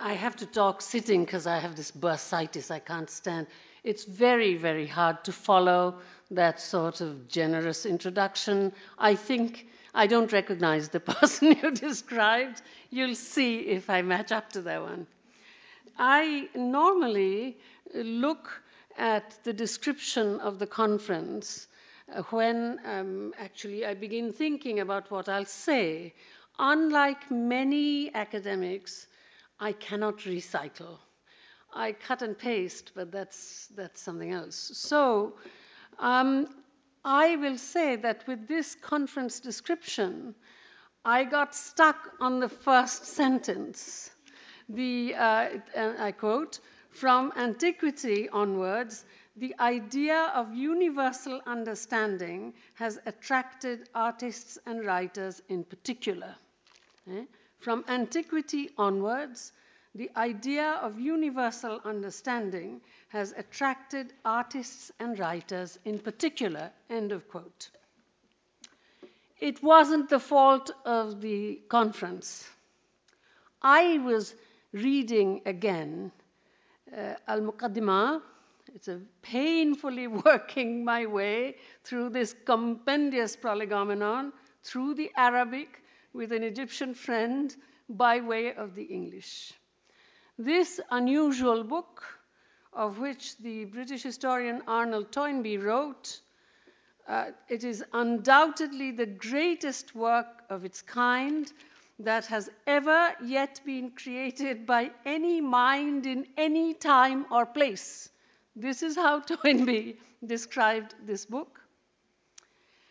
I have to talk sitting because I have this bursitis. I can't stand. It's very, very hard to follow that sort of generous introduction. I think I don't recognize the person you described. You'll see if I match up to that one. I normally look at the description of the conference uh, when um, actually I begin thinking about what I'll say. Unlike many academics, I cannot recycle. I cut and paste, but that's, that's something else. So um, I will say that with this conference description, I got stuck on the first sentence. The, uh, I quote, from antiquity onwards, the idea of universal understanding has attracted artists and writers in particular. Eh? From antiquity onwards, the idea of universal understanding has attracted artists and writers in particular. End of quote. It wasn't the fault of the conference. I was reading again uh, Al Muqaddimah. It's a painfully working my way through this compendious prolegomenon, through the Arabic with an Egyptian friend by way of the English. This unusual book, of which the British historian Arnold Toynbee wrote, uh, it is undoubtedly the greatest work of its kind that has ever yet been created by any mind in any time or place. This is how Toynbee described this book.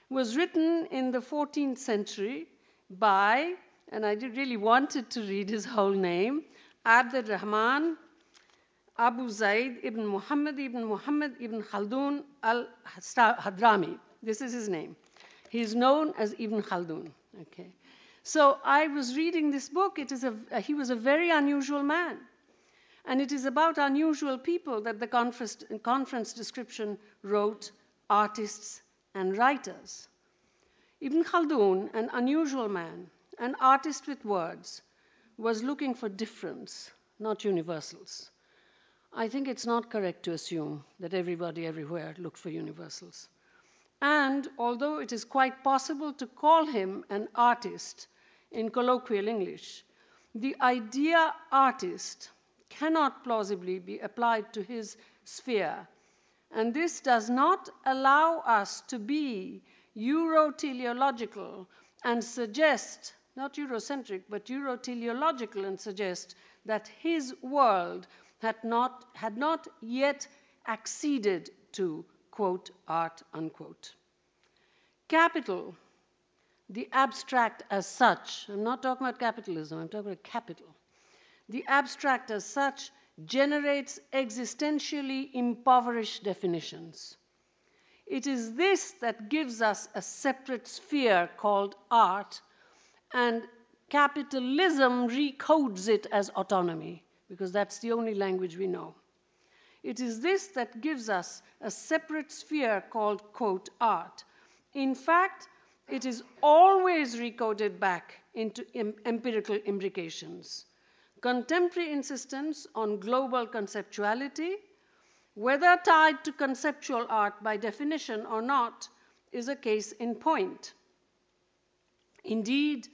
Was written in the 14th century by, and I really wanted to read his whole name, Abd Rahman Abu Zaid ibn Muhammad ibn Muhammad ibn Khaldun al Hadrami. This is his name. He is known as Ibn Khaldun. Okay. So I was reading this book. It is a, he was a very unusual man. And it is about unusual people that the conference, conference description wrote artists and writers. Ibn Khaldun, an unusual man, an artist with words, was looking for difference, not universals. I think it's not correct to assume that everybody everywhere looked for universals. And although it is quite possible to call him an artist in colloquial English, the idea artist cannot plausibly be applied to his sphere. And this does not allow us to be Euro-teleological and suggest, not Eurocentric, but Euro-teleological and suggest that his world had not, had not yet acceded to, quote, art, unquote. Capital, the abstract as such, I'm not talking about capitalism, I'm talking about capital. The abstract as such generates existentially impoverished definitions. It is this that gives us a separate sphere called art, and capitalism recodes it as autonomy, because that's the only language we know. It is this that gives us a separate sphere called, quote, art. In fact, it is always recoded back into empirical imbrications. Contemporary insistence on global conceptuality whether tied to conceptual art by definition or not, is a case in point. Indeed,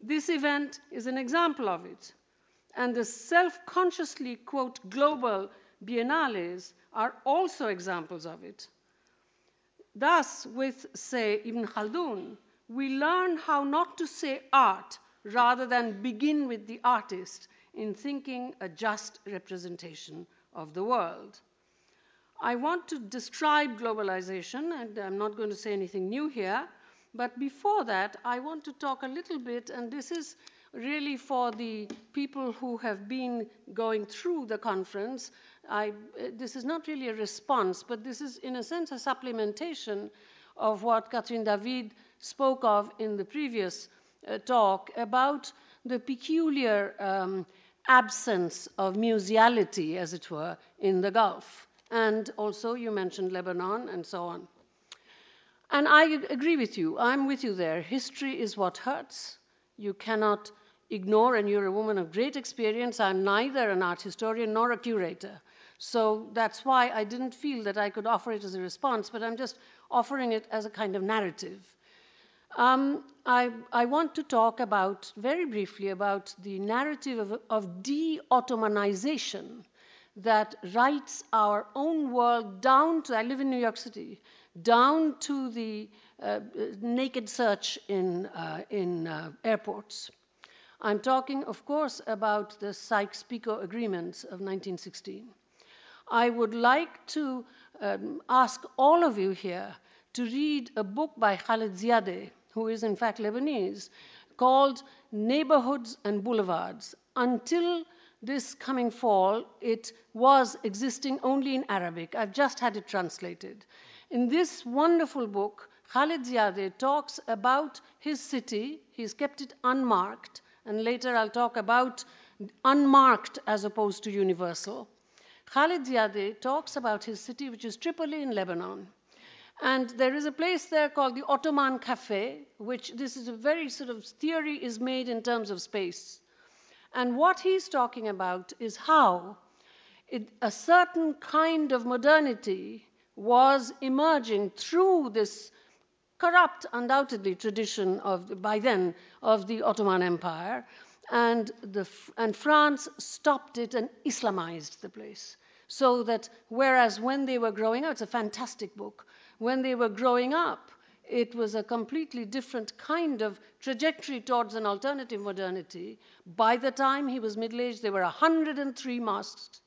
this event is an example of it, and the self consciously, quote, global biennales are also examples of it. Thus, with, say, Ibn Khaldun, we learn how not to say art rather than begin with the artist in thinking a just representation of the world. I want to describe globalization, and I'm not going to say anything new here. But before that, I want to talk a little bit, and this is really for the people who have been going through the conference. I, this is not really a response, but this is, in a sense, a supplementation of what Catherine David spoke of in the previous uh, talk about the peculiar um, absence of museality, as it were, in the Gulf. And also, you mentioned Lebanon and so on. And I agree with you. I'm with you there. History is what hurts. You cannot ignore, and you're a woman of great experience. I'm neither an art historian nor a curator. So that's why I didn't feel that I could offer it as a response, but I'm just offering it as a kind of narrative. Um, I, I, want to talk about, very briefly, about the narrative of, of de Ottomanization that writes our own world down to, I live in New York City, down to the uh, naked search in, uh, in uh, airports. I'm talking, of course, about the Sykes-Picot agreements of 1916. I would like to um, ask all of you here to read a book by Khaled Ziadeh, who is in fact Lebanese, called Neighborhoods and Boulevards. Until this coming fall, it was existing only in Arabic. I've just had it translated. In this wonderful book, Khalid Ziadeh talks about his city. He's kept it unmarked, and later I'll talk about unmarked as opposed to universal. Khalid Ziadeh talks about his city, which is Tripoli in Lebanon. And there is a place there called the Ottoman Cafe, which this is a very sort of theory is made in terms of space. And what he's talking about is how it, a certain kind of modernity was emerging through this corrupt, undoubtedly, tradition of, by then of the Ottoman Empire. And, the, and France stopped it and Islamized the place. So that whereas when they were growing up, it's a fantastic book, when they were growing up, it was a completely different kind of trajectory towards an alternative modernity. By the time he was middle aged, there were 103 mosques.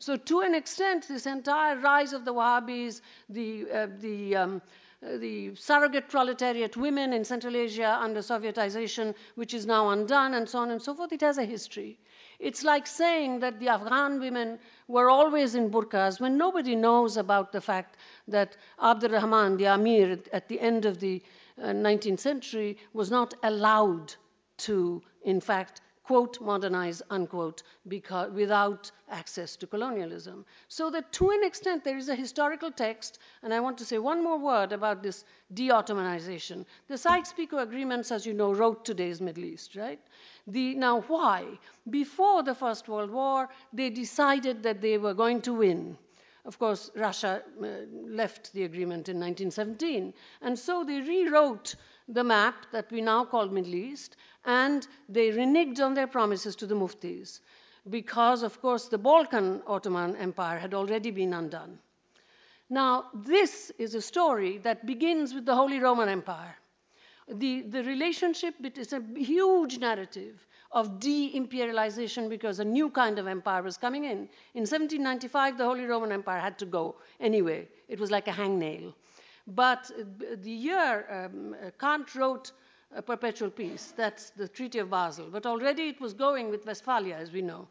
So, to an extent, this entire rise of the Wahhabis, the, uh, the, um, uh, the surrogate proletariat women in Central Asia under Sovietization, which is now undone, and so on and so forth, it has a history. It's like saying that the Afghan women were always in burqas when nobody knows about the fact that Abdul Rahman, the Amir, at the end of the uh, 19th century, was not allowed to, in fact, quote, modernize, unquote, because, without access to colonialism. So that to an extent there is a historical text, and I want to say one more word about this de-Ottomanization. The Sykes-Picot agreements, as you know, wrote today's Middle East, right? The, now, why? Before the First World War, they decided that they were going to win. Of course, Russia uh, left the agreement in 1917, and so they rewrote the map that we now call Middle East, and they reneged on their promises to the muftis because, of course, the Balkan Ottoman Empire had already been undone. Now, this is a story that begins with the Holy Roman Empire. The, the relationship is a huge narrative of de-imperialization because a new kind of empire was coming in. In 1795, the Holy Roman Empire had to go anyway. It was like a hangnail. But the year um, Kant wrote a perpetual peace, that's the Treaty of Basel, but already it was going with Westphalia, as we know.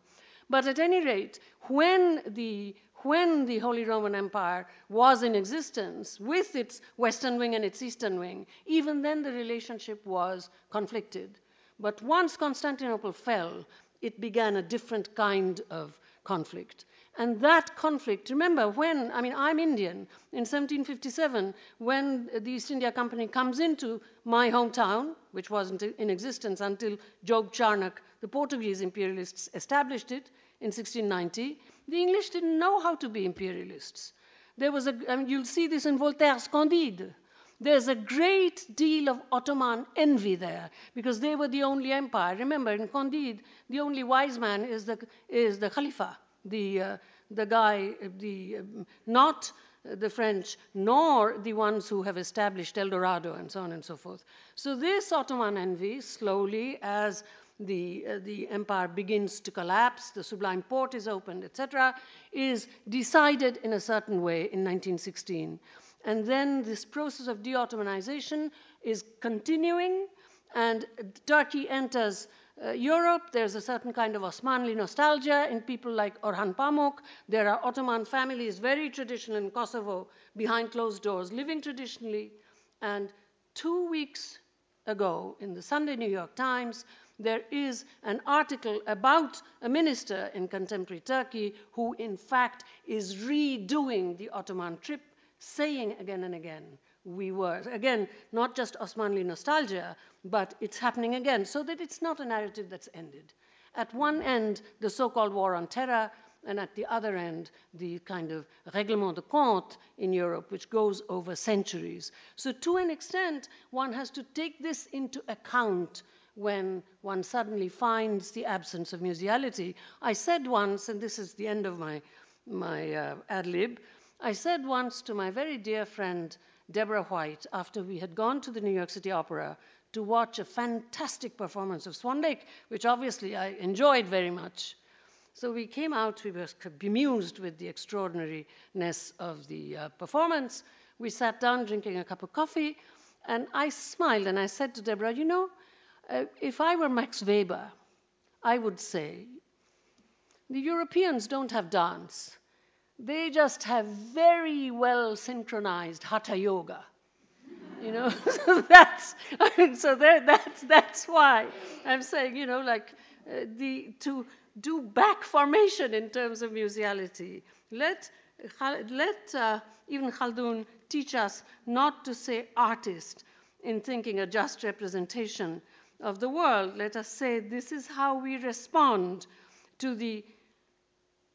But at any rate, when the when the Holy Roman Empire was in existence with its western wing and its eastern wing, even then the relationship was conflicted. But once Constantinople fell, it began a different kind of conflict. And that conflict, remember when, I mean, I'm Indian. In 1757, when the East India Company comes into my hometown, which wasn't in existence until Job Charnock, the Portuguese imperialists, established it in 1690, the English didn't know how to be imperialists. There was a, I mean, you'll see this in Voltaire's Candide. There's a great deal of Ottoman envy there because they were the only empire. Remember, in Candide, the only wise man is the, is the Khalifa, the, uh, the guy, the, um, not the French, nor the ones who have established El Dorado and so on and so forth. So, this Ottoman envy, slowly, as the, uh, the empire begins to collapse, the Sublime Porte is opened, etc., is decided in a certain way in 1916. And then this process of de Ottomanization is continuing, and Turkey enters uh, Uh, Europe. There's a certain kind of Osmanli nostalgia in people like Orhan Pamuk. There are Ottoman families, very traditional in Kosovo, behind closed doors, living traditionally. And two weeks ago, in the Sunday New York Times, there is an article about a minister in contemporary Turkey who, in fact, is redoing the Ottoman trip saying again and again, we were. Again, not just Osmanli nostalgia, but it's happening again, so that it's not a narrative that's ended. At one end, the so called war on terror, and at the other end, the kind of règlement de compte in Europe, which goes over centuries. So, to an extent, one has to take this into account when one suddenly finds the absence of museality. I said once, and this is the end of my, my uh, ad lib, I said once to my very dear friend Deborah White, after we had gone to the New York City Opera to watch a fantastic performance of Swan Lake, which obviously I enjoyed very much. So we came out, we were bemused with the extraordinariness of the uh, performance. We sat down drinking a cup of coffee, and I smiled and I said to Deborah, You know, uh, if I were Max Weber, I would say, the Europeans don't have dance. They just have very well synchronized hatha yoga. You know, so that's I mean, so there, that's that's why I'm saying, you know, like uh, the to do back formation in terms of museality. Let let uh, Ibn Khaldun teach us not to say artist in thinking a just representation of the world. Let us say this is how we respond to the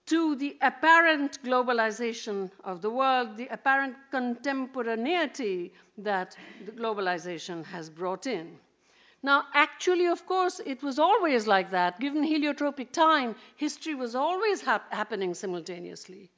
to the apparent globalization of the world, the apparent contemporaneity that the globalization has brought in. Now, actually, of course, it was always like that. Given heliotropic time, history was always hap happening simultaneously.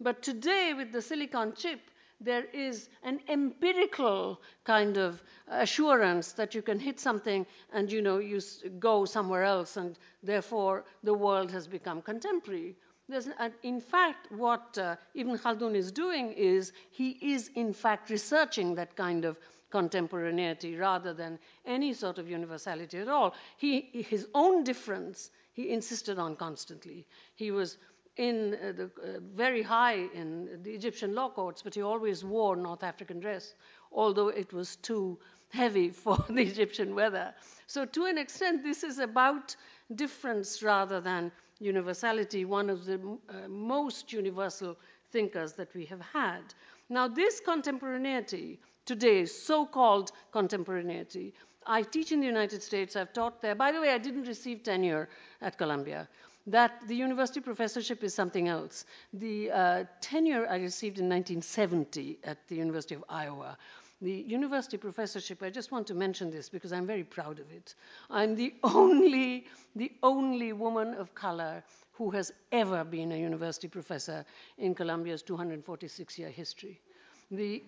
But today, with the silicon chip, there is an empirical kind of assurance that you can hit something and you know you go somewhere else and therefore the world has become contemporary uh, in fact, what uh, Ibn Khaldun is doing is he is, in fact, researching that kind of contemporaneity rather than any sort of universality at all. He, his own difference, he insisted on constantly. He was in uh, the, uh, very high in the Egyptian law courts, but he always wore North African dress, although it was too heavy for the Egyptian weather. So, to an extent, this is about difference rather than universality, one of the uh, most universal thinkers that we have had. Now, this contemporaneity, today, so called contemporaneity, I teach in the United States, I've taught there. By the way, I didn't receive tenure at Columbia. That the university professorship is something else. The uh, tenure I received in 1970 at the University of Iowa the university professorship, I just want to mention this because I'm very proud of it. I'm the only, the only woman of color who has ever been a university professor in Columbia's 246 year history. The,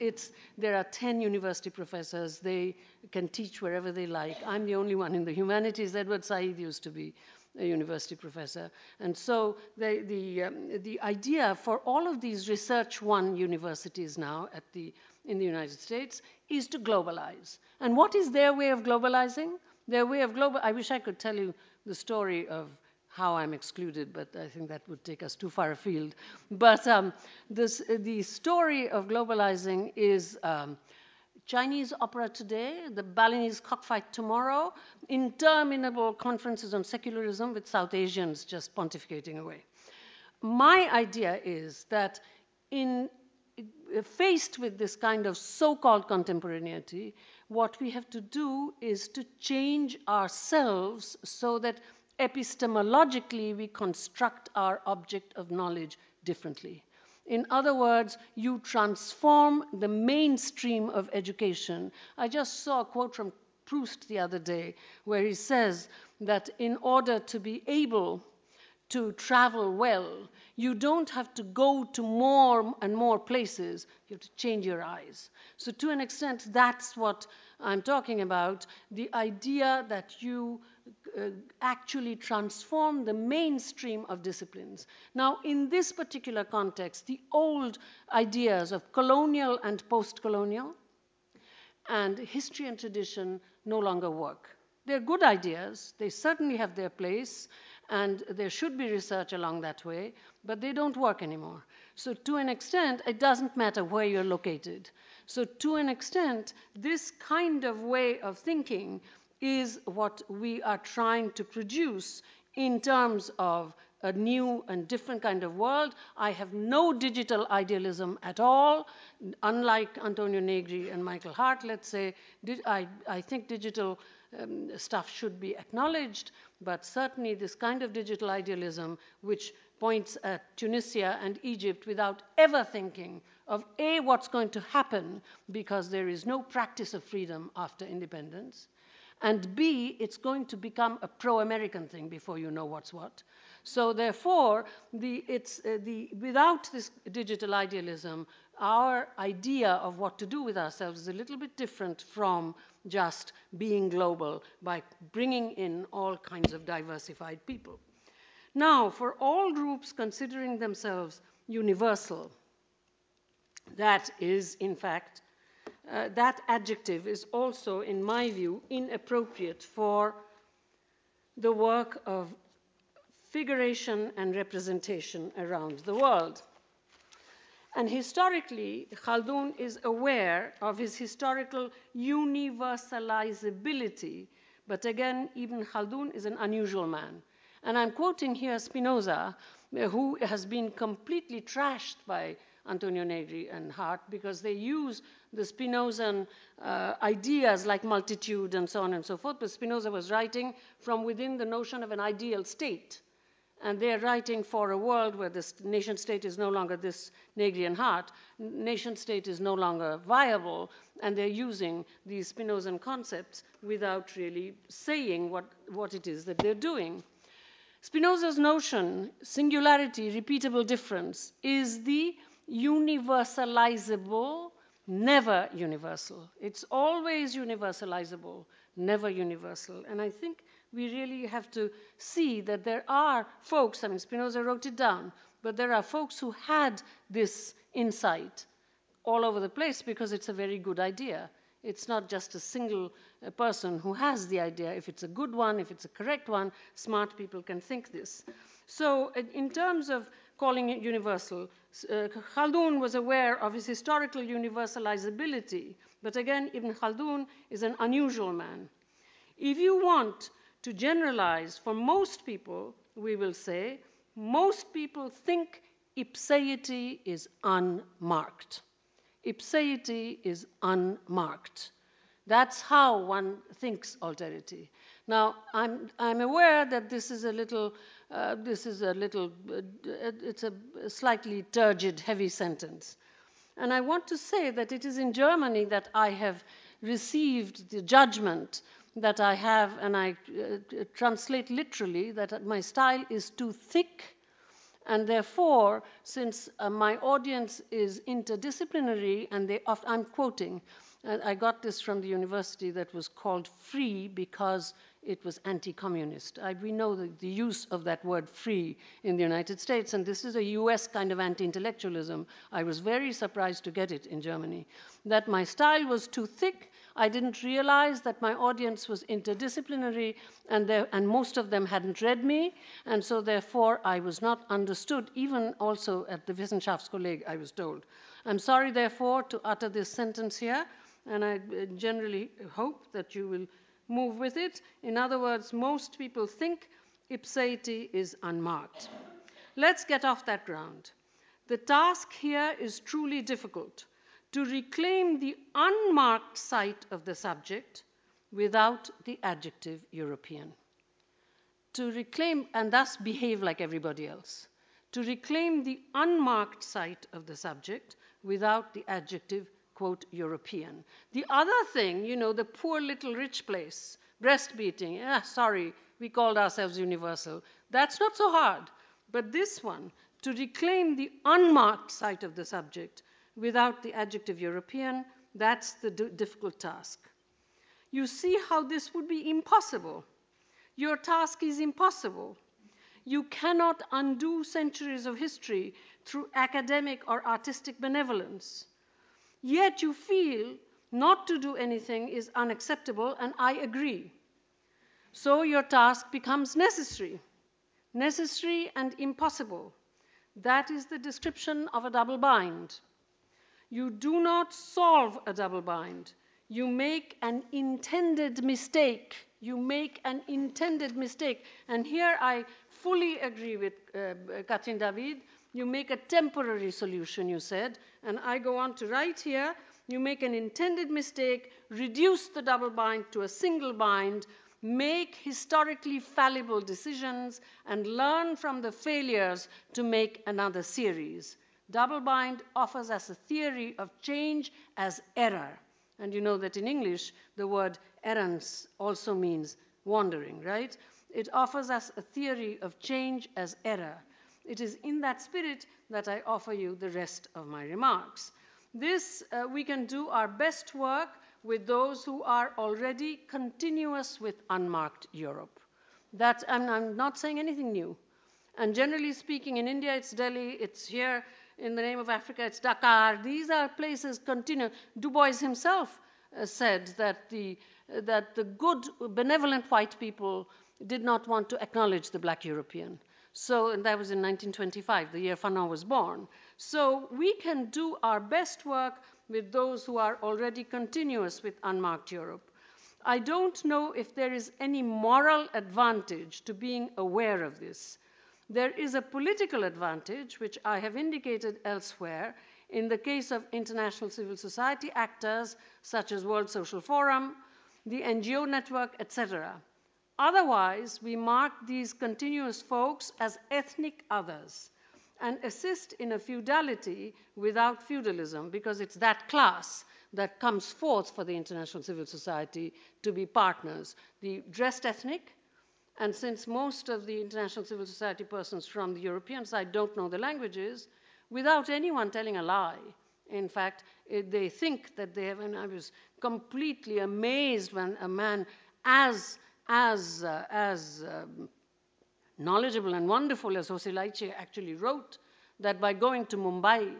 there are 10 university professors. They can teach wherever they like. I'm the only one in the humanities. Edward Said used to be a university professor. And so the, the, um, the idea for all of these Research One universities now at the in the United States is to globalize. And what is their way of globalizing? Their way of global, I wish I could tell you the story of how I'm excluded, but I think that would take us too far afield. But um, this, the story of globalizing is um, Chinese opera today, the Balinese cockfight tomorrow, interminable conferences on secularism with South Asians just pontificating away. My idea is that in faced with this kind of so called contemporaneity, what we have to do is to change ourselves so that epistemologically we construct our object of knowledge differently. In other words, you transform the mainstream of education. I just saw a quote from Proust the other day where he says that in order to be able to travel well, you don't have to go to more and more places. You have to change your eyes. So, to an extent, that's what I'm talking about the idea that you Uh, actually transform the mainstream of disciplines. Now, in this particular context, the old ideas of colonial and post colonial and history and tradition no longer work. They're good ideas, they certainly have their place, and there should be research along that way, but they don't work anymore. So, to an extent, it doesn't matter where you're located. So, to an extent, this kind of way of thinking is what we are trying to produce in terms of a new and different kind of world. I have no digital idealism at all. Unlike Antonio Negri and Michael Hardt, let's say, I, I think digital um, stuff should be acknowledged, but certainly this kind of digital idealism, which points at Tunisia and Egypt without ever thinking of A, what's going to happen because there is no practice of freedom after independence, and B, it's going to become a pro American thing before you know what's what. So, therefore, the, it's, uh, the, without this digital idealism, our idea of what to do with ourselves is a little bit different from just being global by bringing in all kinds of diversified people. Now, for all groups considering themselves universal, that is, in fact, Uh, that adjective is also, in my view, inappropriate for the work of figuration and representation around the world. And historically, Khaldun is aware of his historical universalizability. But again, Ibn Khaldun is an unusual man. And I'm quoting here Spinoza, who has been completely trashed by Antonio Negri and Hardt because they use the Spinozan uh, ideas like multitude and so on and so forth. But Spinoza was writing from within the notion of an ideal state and they're writing for a world where this nation state is no longer this Negri and Hardt. Nation state is no longer viable, and they're using these Spinozan concepts without really saying what, what it is that they're doing. Spinoza's notion, singularity, repeatable difference, is the universalizable, never universal. It's always universalizable, never universal. And I think we really have to see that there are folks, I mean, Spinoza wrote it down, but there are folks who had this insight all over the place because it's a very good idea. It's not just a single uh, person who has the idea. If it's a good one, if it's a correct one, smart people can think this. So, uh, in terms of calling it universal, uh, Khaldun was aware of his historical universalizability. But again, Ibn Khaldun is an unusual man. If you want to generalize, for most people, we will say, most people think ipseity is unmarked. Ipseity is unmarked. That's how one thinks alterity. Now, I'm, I'm aware that this is a little, uh, this is a little, uh, it's a slightly turgid, heavy sentence. And I want to say that it is in Germany that I have received the judgment that I have, and I uh, translate literally, that my style is too thick. And therefore, since uh, my audience is interdisciplinary, and they I'm quoting, uh, I got this from the university that was called free because it was anti-communist. we know the, the, use of that word free in the United States, and this is a US kind of anti-intellectualism. I was very surprised to get it in Germany. That my style was too thick, I didn't realize that my audience was interdisciplinary and, there, and most of them hadn't read me, and so therefore I was not understood, even also at the Wissenschaftskolleg, I was told. I'm sorry, therefore, to utter this sentence here, and I uh, generally hope that you will move with it. In other words, most people think ipseity is unmarked. Let's get off that ground. The task here is truly difficult to reclaim the unmarked site of the subject without the adjective European. To reclaim and thus behave like everybody else. To reclaim the unmarked site of the subject without the adjective, quote, European. The other thing, you know, the poor little rich place, breast beating, ah, sorry, we called ourselves universal. That's not so hard. But this one, to reclaim the unmarked site of the subject without the adjective European, that's the difficult task. You see how this would be impossible. Your task is impossible. You cannot undo centuries of history through academic or artistic benevolence. Yet you feel not to do anything is unacceptable, and I agree. So your task becomes necessary. Necessary and impossible. That is the description of a double bind. You do not solve a double bind. You make an intended mistake you make an intended mistake. And here I fully agree with uh, Catherine David. You make a temporary solution, you said. And I go on to write here you make an intended mistake, reduce the double bind to a single bind, make historically fallible decisions, and learn from the failures to make another series. Double bind offers us a theory of change as error. And you know that in English, the word errance also means wandering, right? It offers us a theory of change as error. It is in that spirit that I offer you the rest of my remarks. This, uh, we can do our best work with those who are already continuous with unmarked Europe. That, and I'm not saying anything new. And generally speaking, in India, it's Delhi, it's here, in the name of Africa, it's Dakar. These are places continuous. Du Bois himself uh, said that the, uh, that the good, benevolent white people did not want to acknowledge the black European. So, and that was in 1925, the year Fanon was born. So we can do our best work with those who are already continuous with unmarked Europe. I don't know if there is any moral advantage to being aware of this. There is a political advantage, which I have indicated elsewhere, in the case of international civil society actors such as World Social Forum, the NGO network, etc. Otherwise, we mark these continuous folks as ethnic others and assist in a feudality without feudalism because it's that class that comes forth for the international civil society to be partners. The dressed ethnic, and since most of the international civil society persons from the European side don't know the languages, without anyone telling a lie, in fact, it, they think that they have, and I was completely amazed when a man as, as, uh, as um, knowledgeable and wonderful as Jose actually wrote that by going to Mumbai,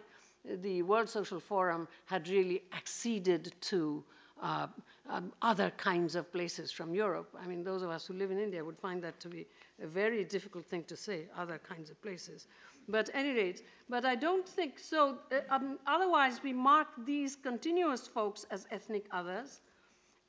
the World Social Forum had really acceded to uh, um, other kinds of places from Europe. I mean, those of us who live in India would find that to be a very difficult thing to say, other kinds of places. But at any rate, but I don't think so. Uh, um, otherwise, we mark these continuous folks as ethnic others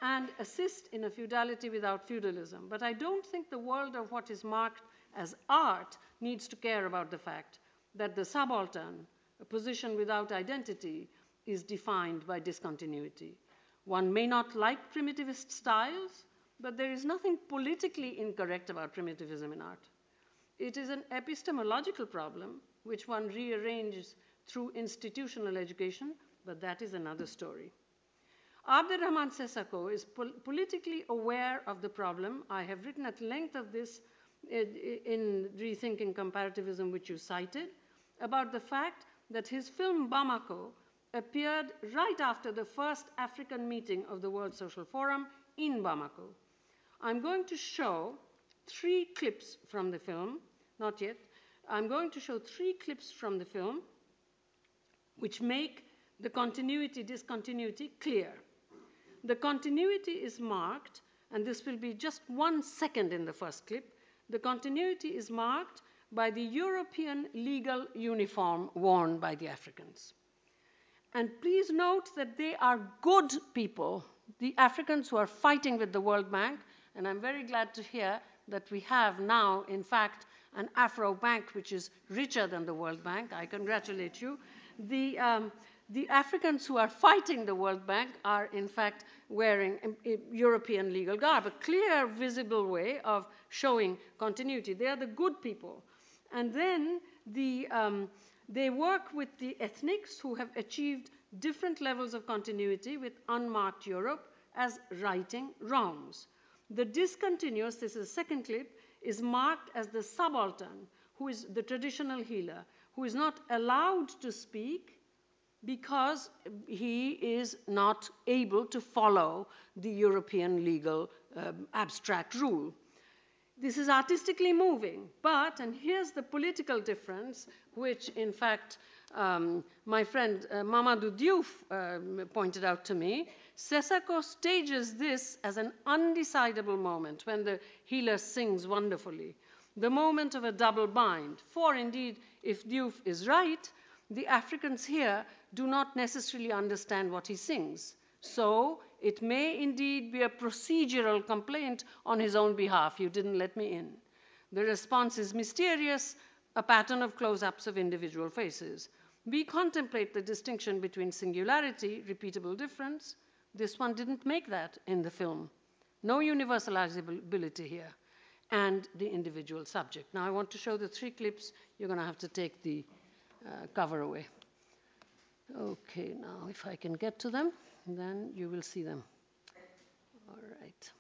and assist in a feudality without feudalism. But I don't think the world of what is marked as art needs to care about the fact that the subaltern, a position without identity, is defined by discontinuity. One may not like primitivist styles, but there is nothing politically incorrect about primitivism in art. It is an epistemological problem which one rearranges through institutional education, but that is another story. Abderrahman Sissako is pol politically aware of the problem. I have written at length of this in, in Rethinking Comparativism, which you cited, about the fact that his film Bamako appeared right after the first African meeting of the World Social Forum in Bamako. I'm going to show three clips from the film, not yet. I'm going to show three clips from the film which make the continuity discontinuity clear. The continuity is marked, and this will be just one second in the first clip. The continuity is marked by the European legal uniform worn by the Africans. And please note that they are good people, the Africans who are fighting with the World Bank. And I'm very glad to hear that we have now, in fact, an Afro Bank which is richer than the World Bank. I congratulate you. The, um, the Africans who are fighting the World Bank are, in fact, wearing European legal garb, a clear, visible way of showing continuity. They are the good people. And then the, um, they work with the ethnics who have achieved different levels of continuity with unmarked Europe as righting wrongs. The discontinuous, this is the second clip, is marked as the subaltern, who is the traditional healer, who is not allowed to speak because he is not able to follow the European legal um, abstract rule. This is artistically moving, but, and here's the political difference, which in fact um, my friend uh, Mamadou Diouf uh, pointed out to me. Sissako stages this as an undecidable moment when the healer sings wonderfully, the moment of a double bind. For indeed, if Diouf is right, the Africans here do not necessarily understand what he sings. So It may indeed be a procedural complaint on his own behalf. You didn't let me in. The response is mysterious, a pattern of close ups of individual faces. We contemplate the distinction between singularity, repeatable difference. This one didn't make that in the film. No universalizability here. And the individual subject. Now, I want to show the three clips. You're going to have to take the Uh, cover away. Okay, now if I can get to them, then you will see them. All right.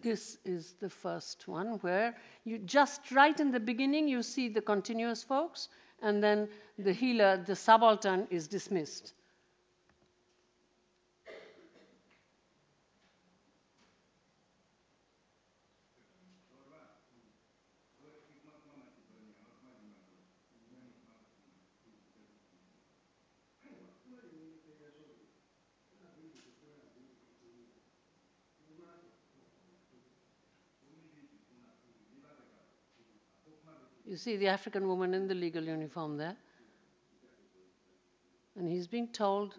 This is the first one where you just right in the beginning you see the continuous folks and then the healer, the subaltern is dismissed. You see the African woman in the legal uniform there. And he's being told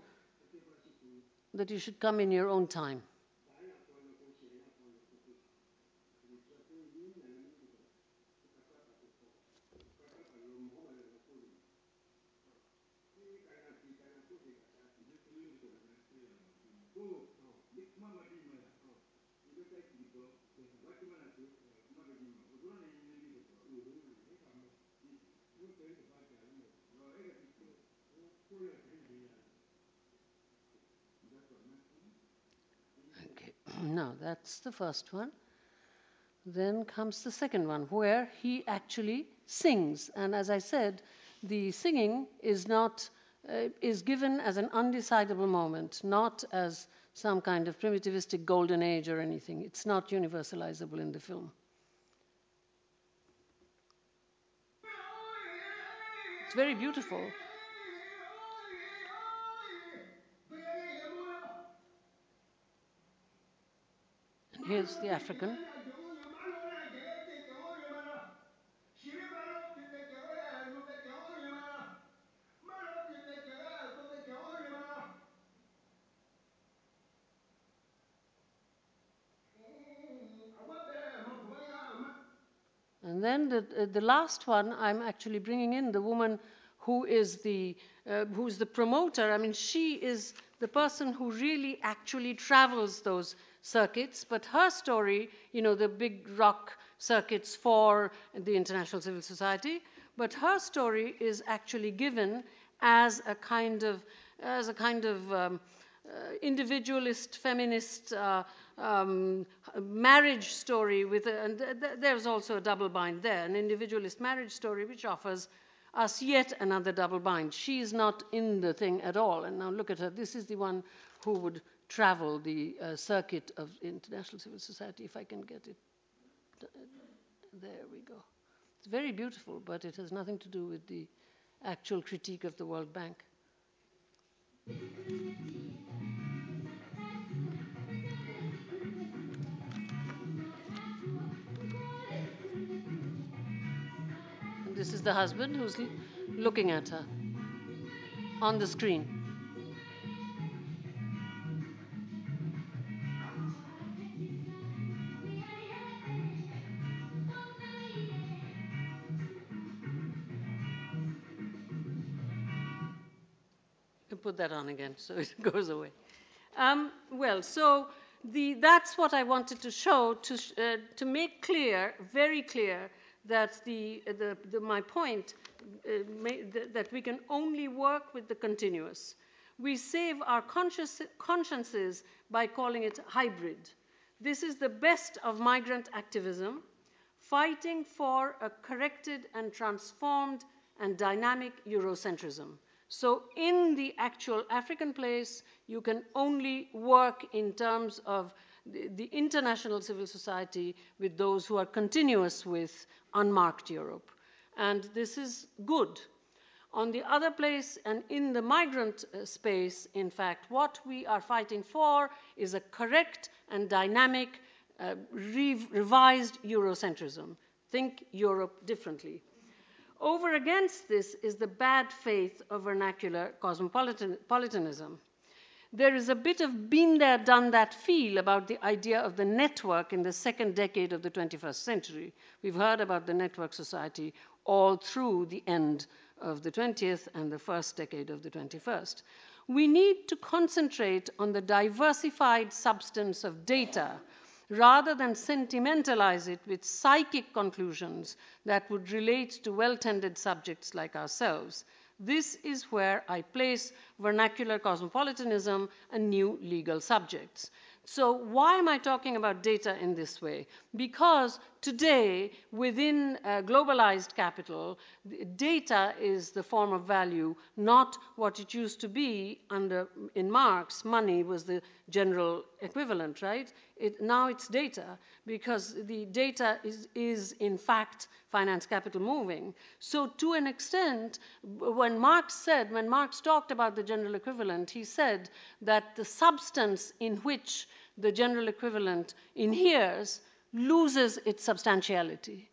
that you should come in your own time. No, that's the first one. Then comes the second one, where he actually sings. And as I said, the singing is not uh, is given as an undecidable moment, not as some kind of primitivistic golden age or anything. It's not universalizable in the film. It's very beautiful. Here's the African. And then the, uh, the last one, I'm actually bringing in the woman who is the, uh, who's the promoter. I mean, she is the person who really actually travels those circuits, but her story, you know, the big rock circuits for the International Civil Society, but her story is actually given as a kind of, as a kind of um, uh, individualist, feminist uh, um, marriage story with, a, and th- th- there's also a double bind there, an individualist marriage story which offers us yet another double bind. she's not in the thing at all. And now look at her. This is the one who would travel the uh, circuit of International Civil Society, if I can get it. There we go. It's very beautiful, but it has nothing to do with the actual critique of the World Bank. This is the husband who's looking at her on the screen. That on again so it goes away. Um, well, so the, that's what I wanted to show to, uh, to make clear, very clear, that the, the, the my point uh, may, that we can only work with the continuous. We save our conscious, consciences by calling it hybrid. This is the best of migrant activism, fighting for a corrected and transformed and dynamic Eurocentrism. So in the actual African place, you can only work in terms of the, the, international civil society with those who are continuous with unmarked Europe. And this is good. On the other place, and in the migrant uh, space, in fact, what we are fighting for is a correct and dynamic, uh, re revised Eurocentrism. Think Europe differently. Over against this is the bad faith of vernacular cosmopolitanism. there is a bit of been there, done that feel about the idea of the network in the second decade of the 21st century. We've heard about the network society all through the end of the 20th and the first decade of the 21st. We need to concentrate on the diversified substance of data rather than sentimentalize it with psychic conclusions that would relate to well tended subjects like ourselves. This is where I place vernacular cosmopolitanism and new legal subjects. So, why am I talking about data in this way? Because today, within uh, globalized capital, data is the form of value, not what it used to be under in Marx. Money was the general equivalent, right? It, now it's data because the data is, is in fact finance capital moving. So, to an extent, when Marx said, when Marx talked about the general equivalent, he said that the substance in which the general equivalent inheres loses its substantiality.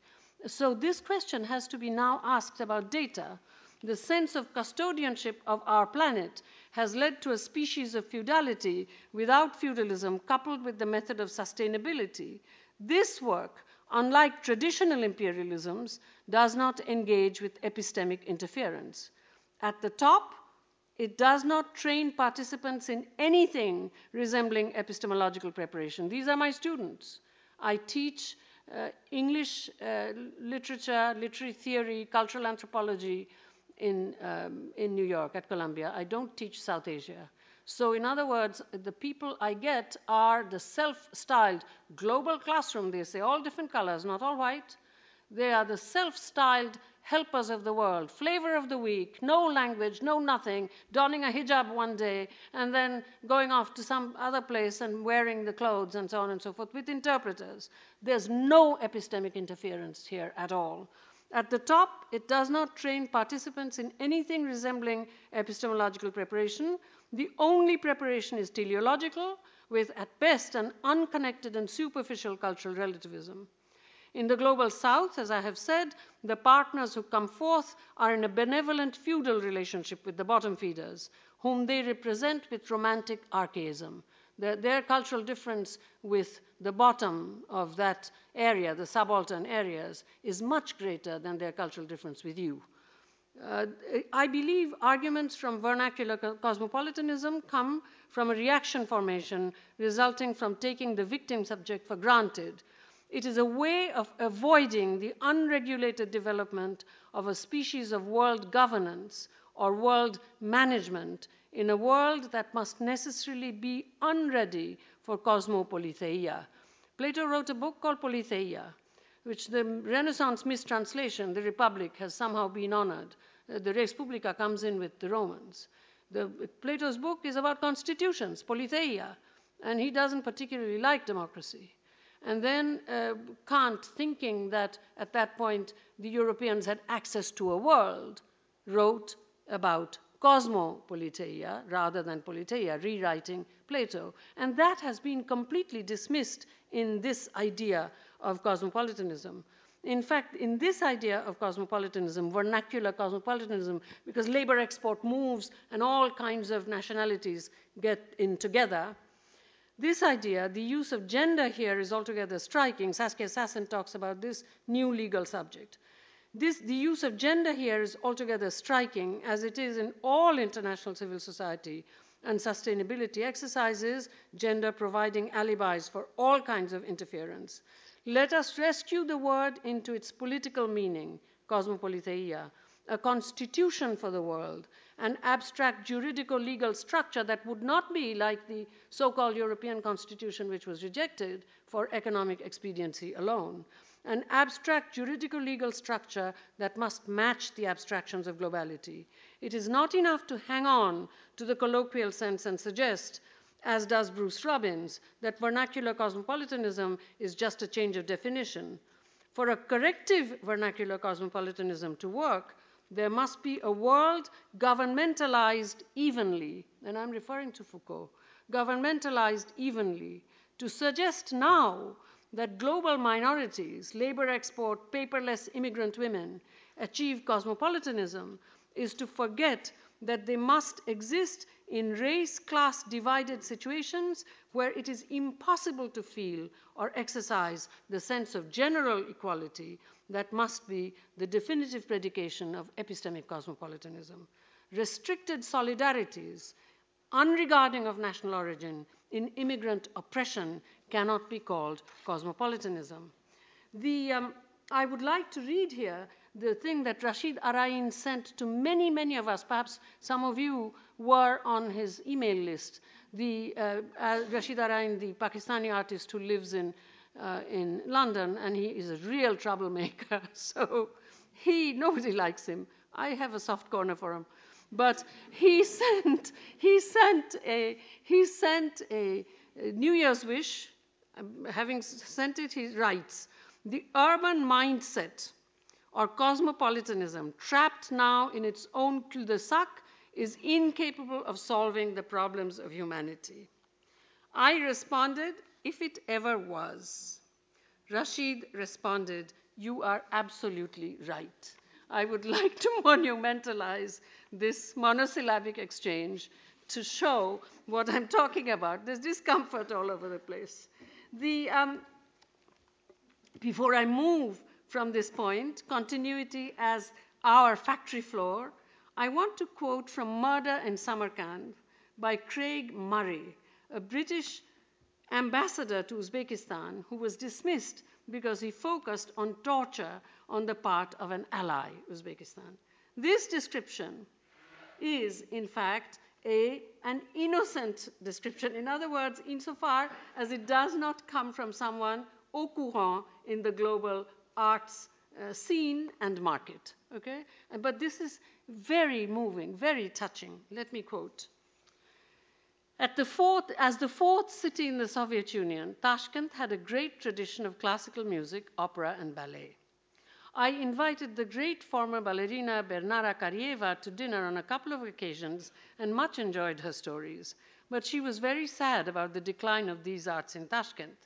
So, this question has to be now asked about data. The sense of custodianship of our planet has led to a species of feudality without feudalism, coupled with the method of sustainability. This work, unlike traditional imperialisms, does not engage with epistemic interference. At the top, it does not train participants in anything resembling epistemological preparation. These are my students. I teach uh, English uh, literature, literary theory, cultural anthropology in, um, in New York at Columbia. I don't teach South Asia. So, in other words, the people I get are the self styled global classroom. They say all different colors, not all white. They are the self styled helpers of the world, flavor of the week, no language, no nothing, donning a hijab one day, and then going off to some other place and wearing the clothes and so on and so forth with interpreters. There's no epistemic interference here at all. At the top, it does not train participants in anything resembling epistemological preparation. The only preparation is teleological, with at best an unconnected and superficial cultural relativism. In the global south, as I have said, the partners who come forth are in a benevolent feudal relationship with the bottom feeders, whom they represent with romantic archaism. The, their cultural difference with the bottom of that area, the subaltern areas, is much greater than their cultural difference with you. Uh, I believe arguments from vernacular cosmopolitanism come from a reaction formation resulting from taking the victim subject for granted it is a way of avoiding the unregulated development of a species of world governance or world management in a world that must necessarily be unready for cosmopoliteia. Plato wrote a book called Politeia, which the Renaissance mistranslation, the Republic, has somehow been honored. Uh, the Res Publica comes in with the Romans. The, Plato's book is about constitutions, Politeia, and he doesn't particularly like democracy. And then uh, Kant, thinking that at that point the Europeans had access to a world, wrote about cosmopoliteia rather than politeia, rewriting Plato. And that has been completely dismissed in this idea of cosmopolitanism. In fact, in this idea of cosmopolitanism, vernacular cosmopolitanism, because labor export moves and all kinds of nationalities get in together, this idea, the use of gender here is altogether striking. Saskia Sassen talks about this new legal subject. This, the use of gender here is altogether striking, as it is in all international civil society and sustainability exercises, gender providing alibis for all kinds of interference. Let us rescue the word into its political meaning, cosmopoliteia, a constitution for the world, an abstract juridico legal structure that would not be like the so called European Constitution, which was rejected for economic expediency alone. An abstract juridico legal structure that must match the abstractions of globality. It is not enough to hang on to the colloquial sense and suggest as does Bruce Robbins, that vernacular cosmopolitanism is just a change of definition. For a corrective vernacular cosmopolitanism to work, there must be a world governmentalized evenly, and I'm referring to Foucault, governmentalized evenly. To suggest now that global minorities, labor export, paperless immigrant women, achieve cosmopolitanism is to forget that they must exist in race class divided situations where it is impossible to feel or exercise the sense of general equality that must be the definitive predication of epistemic cosmopolitanism. Restricted solidarities, unregarding of national origin in immigrant oppression cannot be called cosmopolitanism. The, um, I would like to read here the thing that Rasheed Araeen sent to many, many of us. Perhaps some of you were on his email list. The uh, uh, Rasheed Araeen, the Pakistani artist who lives in in London, and he is a real troublemaker. so he nobody likes him. I have a soft corner for him, but he sent he sent a he sent a, a New Year's wish. Um, having sent it, he writes the urban mindset or cosmopolitanism, trapped now in its own cul-de-sac, is incapable of solving the problems of humanity. I responded, if it ever was. Rasheed responded, you are absolutely right. I would like to monumentalize this monosyllabic exchange to show what I'm talking about. There's discomfort all over the place. The, um, before I move from this point, continuity as our factory floor, I want to quote from Murder in Samarkand by Craig Murray, a British ambassador to Uzbekistan who was dismissed because he focused on torture on the part of an ally, Uzbekistan. This description is, in fact, a, an innocent description. In other words, insofar as it does not come from someone au courant in the global arts uh, scene and market. Okay? But this is very moving, very touching. Let me quote. The fourth, as the fourth city in the Soviet Union, Tashkent had a great tradition of classical music, opera, and ballet. I invited the great former ballerina Bernara Karyeva to dinner on a couple of occasions and much enjoyed her stories. But she was very sad about the decline of these arts in Tashkent.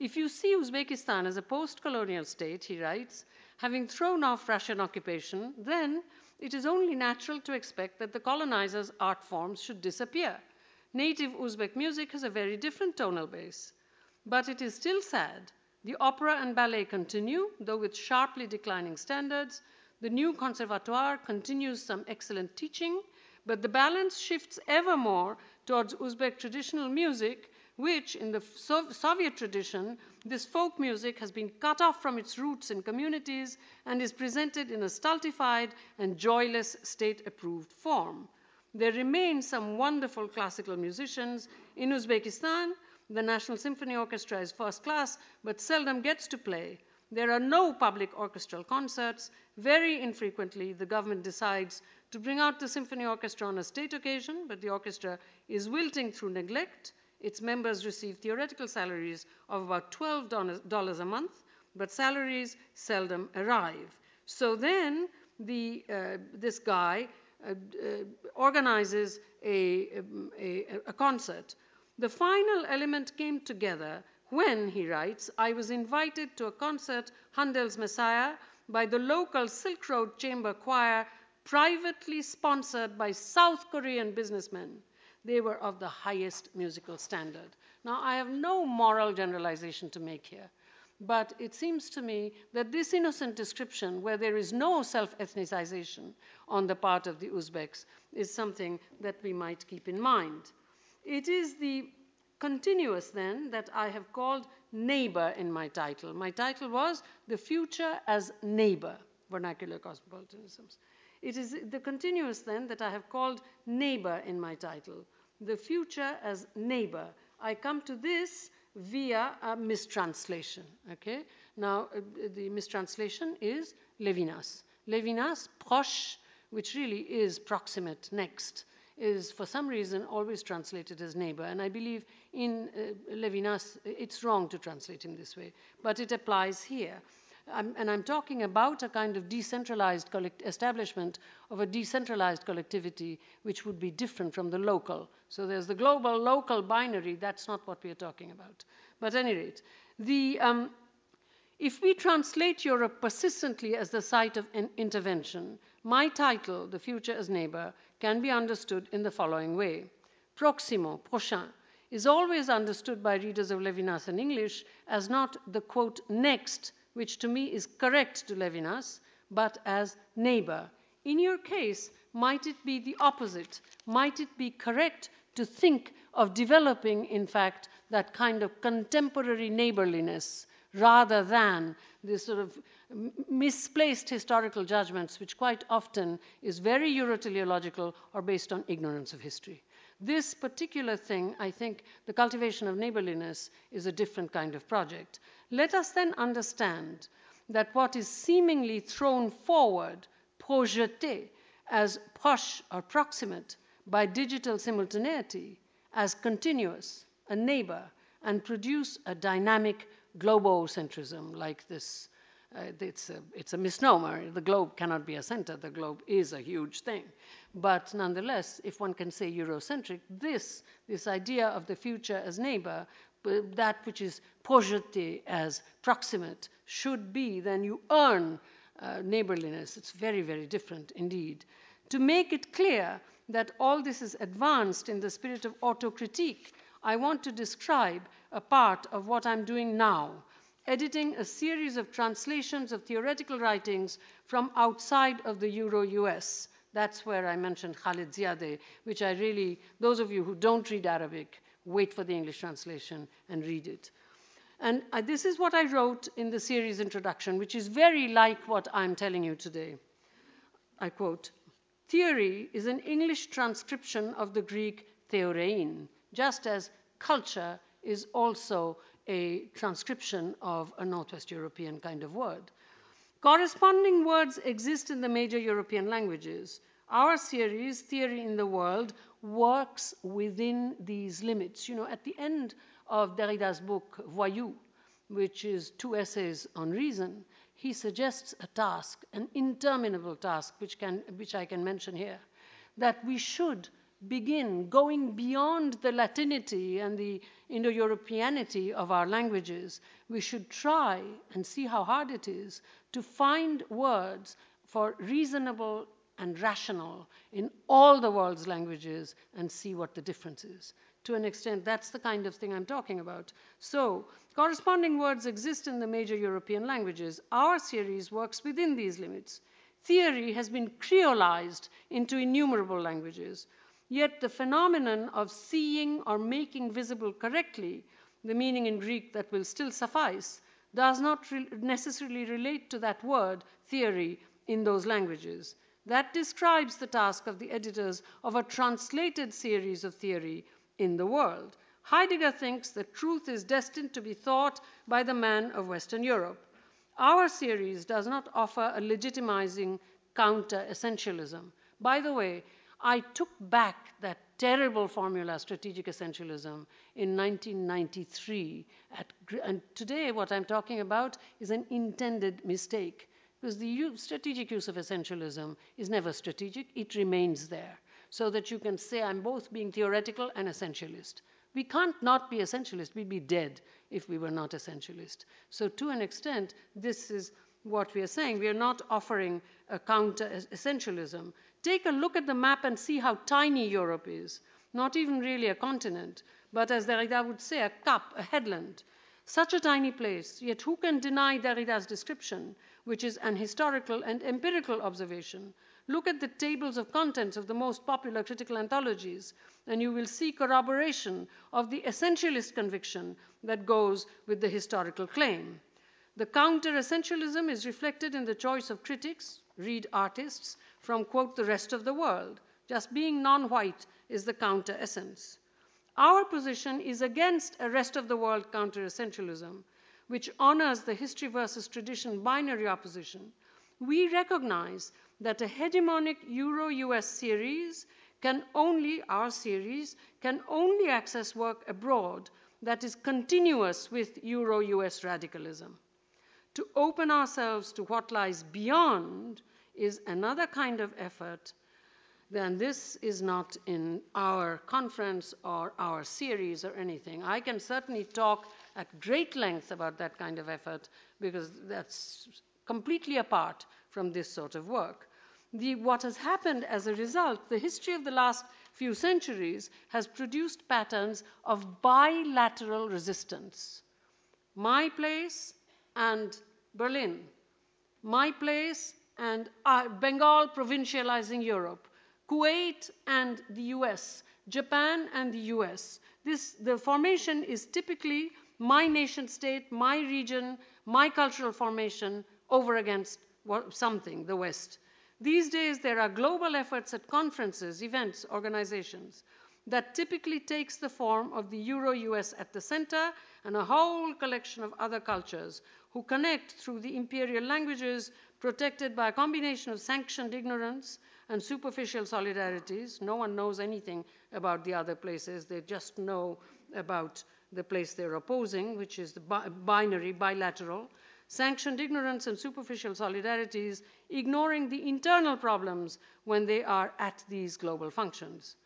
If you see Uzbekistan as a post colonial state, he writes, having thrown off Russian occupation, then it is only natural to expect that the colonizers' art forms should disappear. Native Uzbek music has a very different tonal base. But it is still sad. The opera and ballet continue, though with sharply declining standards. The new conservatoire continues some excellent teaching, but the balance shifts ever more towards Uzbek traditional music which, in the Soviet tradition, this folk music has been cut off from its roots in communities and is presented in a stultified and joyless state approved form. There remain some wonderful classical musicians in Uzbekistan. The National Symphony Orchestra is first class, but seldom gets to play. There are no public orchestral concerts. Very infrequently, the government decides to bring out the symphony orchestra on a state occasion, but the orchestra is wilting through neglect. Its members receive theoretical salaries of about $12 a month, but salaries seldom arrive. So then the, uh, this guy Uh, uh, organizes a, um, a, a concert. The final element came together when, he writes, I was invited to a concert, Handel's Messiah, by the local Silk Road Chamber Choir, privately sponsored by South Korean businessmen they were of the highest musical standard. Now, I have no moral generalization to make here, but it seems to me that this innocent description, where there is no self ethnicization on the part of the Uzbeks, is something that we might keep in mind. It is the continuous, then, that I have called neighbor in my title. My title was The Future as Neighbor Vernacular Cosmopolitanisms. It is the continuous, then, that I have called neighbor in my title the future as neighbor. I come to this via a mistranslation. Okay? Now, uh, the mistranslation is Levinas. Levinas, proche, which really is proximate, next, is for some reason always translated as neighbor. And I believe in uh, Levinas, it's wrong to translate him this way, but it applies here. And I'm talking about a kind of decentralized establishment of a decentralized collectivity which would be different from the local. So there's the global local binary, that's not what we are talking about. But at any rate, the, um, If we translate Europe persistently as the site of an intervention, my title, The Future as Neighbor, can be understood in the following way. Proximo, prochain, is always understood by readers of Levinas in English as not the quote next, which to me is correct to Levinas, but as neighbor. In your case, might it be the opposite? Might it be correct to think of developing, in fact, that kind of contemporary neighborliness rather than this sort of misplaced historical judgments, which quite often is very Euroteleological or based on ignorance of history. This particular thing, I think the cultivation of neighborliness is a different kind of project. Let us then understand that what is seemingly thrown forward, projeté, as proche or proximate by digital simultaneity, as continuous, a neighbor, and produce a dynamic globocentrism like this. Uh, it's, a, it's a misnomer. The globe cannot be a center. The globe is a huge thing. But nonetheless, if one can say Eurocentric, this, this idea of the future as neighbor, that which is projeté as proximate, should be, then you earn uh, neighborliness. It's very, very different indeed. To make it clear that all this is advanced in the spirit of autocritique, I want to describe a part of what I'm doing now, editing a series of translations of theoretical writings from outside of the Euro US that's where I mentioned Khalid Ziadeh, which I really, those of you who don't read Arabic, wait for the English translation and read it. And uh, this is what I wrote in the series introduction, which is very like what I'm telling you today. I quote Theory is an English transcription of the Greek theorein, just as culture is also a transcription of a Northwest European kind of word. Corresponding words exist in the major European languages. Our series, Theory in the World, works within these limits. You know, at the end of Derrida's book, Voyous, which is two essays on reason, he suggests a task, an interminable task, which, can, which I can mention here, that we should begin going beyond the Latinity and the Indo Europeanity of our languages. We should try and see how hard it is to find words for reasonable and rational in all the world's languages and see what the difference is. To an extent, that's the kind of thing I'm talking about. So, corresponding words exist in the major European languages. Our series works within these limits. Theory has been creolized into innumerable languages. Yet the phenomenon of seeing or making visible correctly the meaning in Greek that will still suffice does not re necessarily relate to that word, theory, in those languages. That describes the task of the editors of a translated series of theory in the world. Heidegger thinks that truth is destined to be thought by the man of Western Europe. Our series does not offer a legitimizing counter essentialism. By the way, I took back that terrible formula, strategic essentialism, in 1993. At, and today, what I'm talking about is an intended mistake. Because the strategic use of essentialism is never strategic, it remains there. So that you can say, I'm both being theoretical and essentialist. We can't not be essentialist, we'd be dead if we were not essentialist. So, to an extent, this is what we are saying. We are not offering a counter essentialism. Take a look at the map and see how tiny Europe is. Not even really a continent, but as Derrida would say, a cup, a headland. Such a tiny place, yet who can deny Derrida's description, which is an historical and empirical observation? Look at the tables of contents of the most popular critical anthologies, and you will see corroboration of the essentialist conviction that goes with the historical claim. The counter essentialism is reflected in the choice of critics, read artists, from, quote, the rest of the world. Just being non white is the counter essence. Our position is against a rest of the world counter essentialism, which honors the history versus tradition binary opposition. We recognize that a hegemonic Euro US series can only, our series, can only access work abroad that is continuous with Euro US radicalism. To open ourselves to what lies beyond is another kind of effort, then this is not in our conference or our series or anything. I can certainly talk at great length about that kind of effort because that's completely apart from this sort of work. The, what has happened as a result, the history of the last few centuries has produced patterns of bilateral resistance. My place and Berlin, my place and uh, Bengal provincializing Europe, Kuwait and the US, Japan and the US. This, the formation is typically my nation state, my region, my cultural formation over against something, the West. These days, there are global efforts at conferences, events, organizations that typically takes the form of the Euro-US at the center and a whole collection of other cultures who connect through the imperial languages protected by a combination of sanctioned ignorance and superficial solidarities. No one knows anything about the other places. They just know about the place they're opposing, which is the bi binary, bilateral. Sanctioned ignorance and superficial solidarities, ignoring the internal problems when they are at these global functions.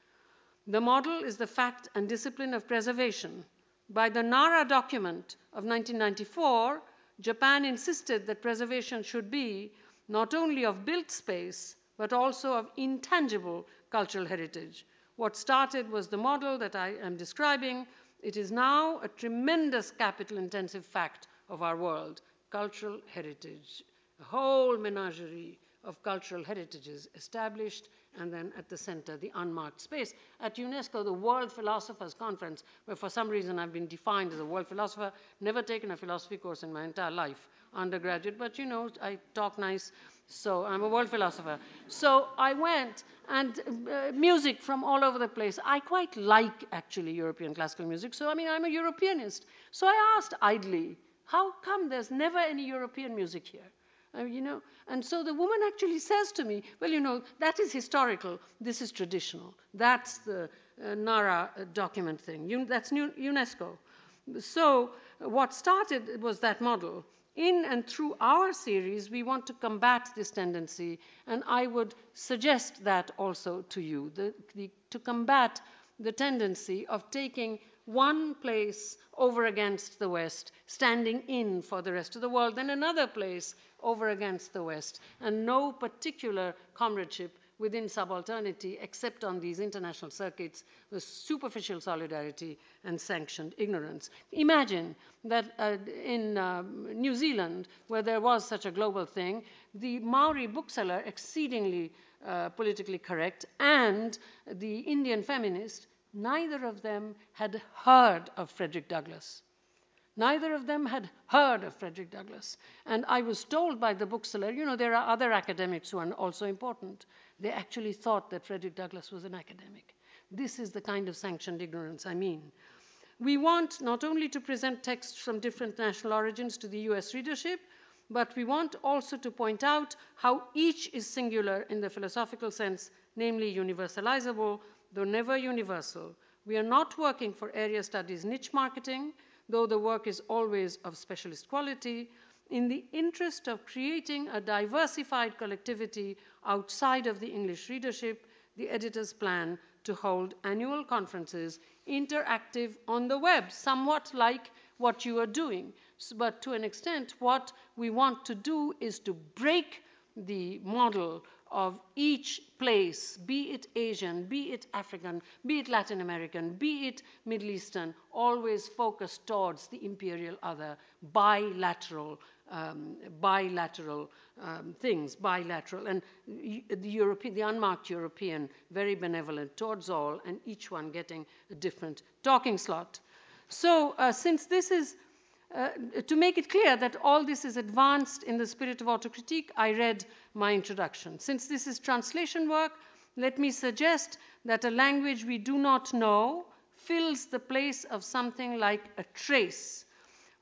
The model is the fact and discipline of preservation. By the Nara document of 1994, Japan insisted that preservation should be not only of built space, but also of intangible cultural heritage. What started was the model that I am describing. It is now a tremendous capital intensive fact of our world cultural heritage, a whole menagerie of cultural heritages established and then at the center, the unmarked space. At UNESCO, the World Philosophers Conference, where for some reason I've been defined as a world philosopher, never taken a philosophy course in my entire life, undergraduate, but you know, I talk nice, so I'm a world philosopher. So I went, and uh, music from all over the place. I quite like actually European classical music, so I mean, I'm a Europeanist. So I asked idly, how come there's never any European music here? Uh, you know, and so the woman actually says to me, well, you know, that is historical, this is traditional. That's the uh, Nara uh, document thing. That's UNESCO. So what started was that model. In and through our series, we want to combat this tendency, and I would suggest that also to you, the, the, to combat the tendency of taking one place over against the West, standing in for the rest of the world, then another place over against the West, and no particular comradeship within subalternity except on these international circuits with superficial solidarity and sanctioned ignorance. Imagine that uh, in uh, New Zealand, where there was such a global thing, the Maori bookseller, exceedingly uh, politically correct, and the Indian feminist neither of them had heard of Frederick Douglass. Neither of them had heard of Frederick Douglass. And I was told by the bookseller, you know, there are other academics who are also important. They actually thought that Frederick Douglass was an academic. This is the kind of sanctioned ignorance I mean. We want not only to present texts from different national origins to the US readership, but we want also to point out how each is singular in the philosophical sense, namely universalizable, though never universal. We are not working for area studies niche marketing, though the work is always of specialist quality, in the interest of creating a diversified collectivity outside of the English readership, the editors plan to hold annual conferences interactive on the web, somewhat like what you are doing. But to an extent, what we want to do is to break the model of each place, be it Asian, be it African, be it Latin American, be it Middle Eastern, always focused towards the imperial other, bilateral, um, bilateral um, things, bilateral, and the European, the unmarked European, very benevolent towards all, and each one getting a different talking slot. So, uh, since this is uh, to make it clear that all this is advanced in the spirit of autocritique, I read my introduction. Since this is translation work, let me suggest that a language we do not know fills the place of something like a trace.